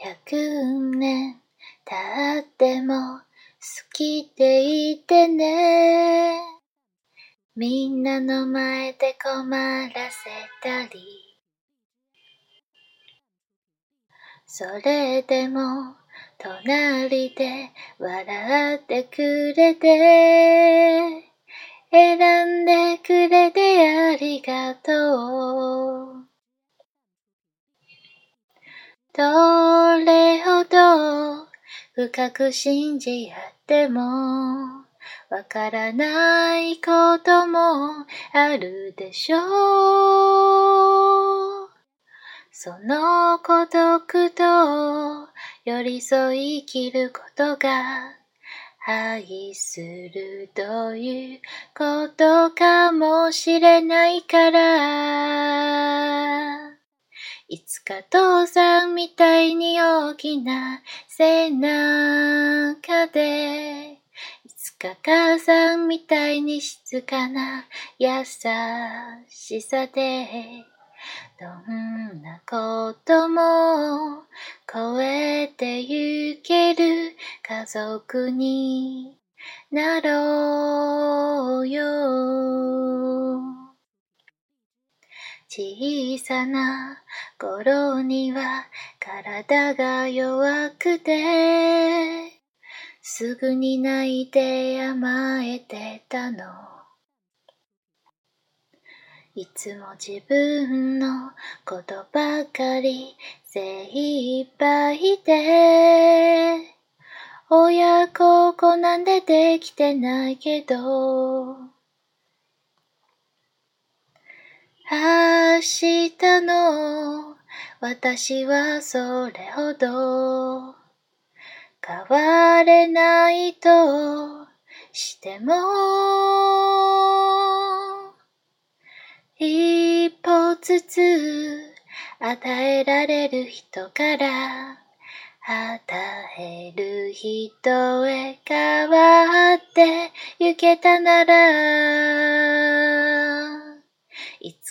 100年経っても好きでいてね。みんなの前で困らせたり。それでも隣で笑ってくれて選んでくれてありがとう。深く信じ合ってもわからないこともあるでしょう。その孤独と寄り添い生きることが愛するということかもしれないからいつか父さんみたいに大きな背中でいつか母さんみたいに静かな優しさでどんなことも超えてゆける家族になろうよ。小さな頃には体が弱くてすぐに泣いて甘えてたの。いつも自分のことばかり精一杯で親孝行なんでできてないけど明日の私はそれほど変われないとしても一歩ずつ与えられる人から与える人へ変わってゆけたなら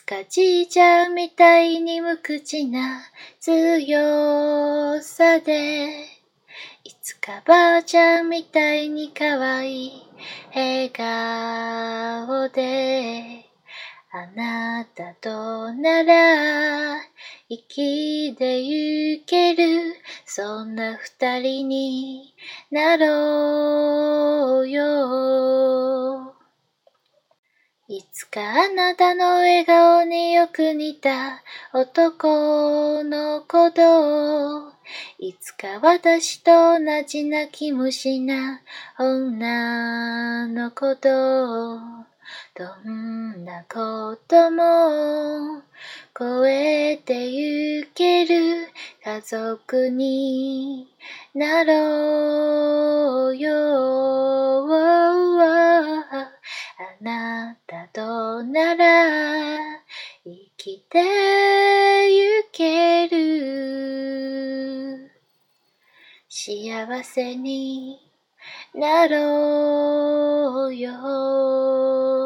かじいちゃんみたいに無口な強さでいつかばあちゃんみたいに可愛い笑顔であなたとなら生きでゆけるそんな二人になろうよ。いつかあなたの笑顔によく似た男の子といつか私と同じ泣き虫な女の子とどんなことも超えてゆける家族になろうよ。幸せになろうよ。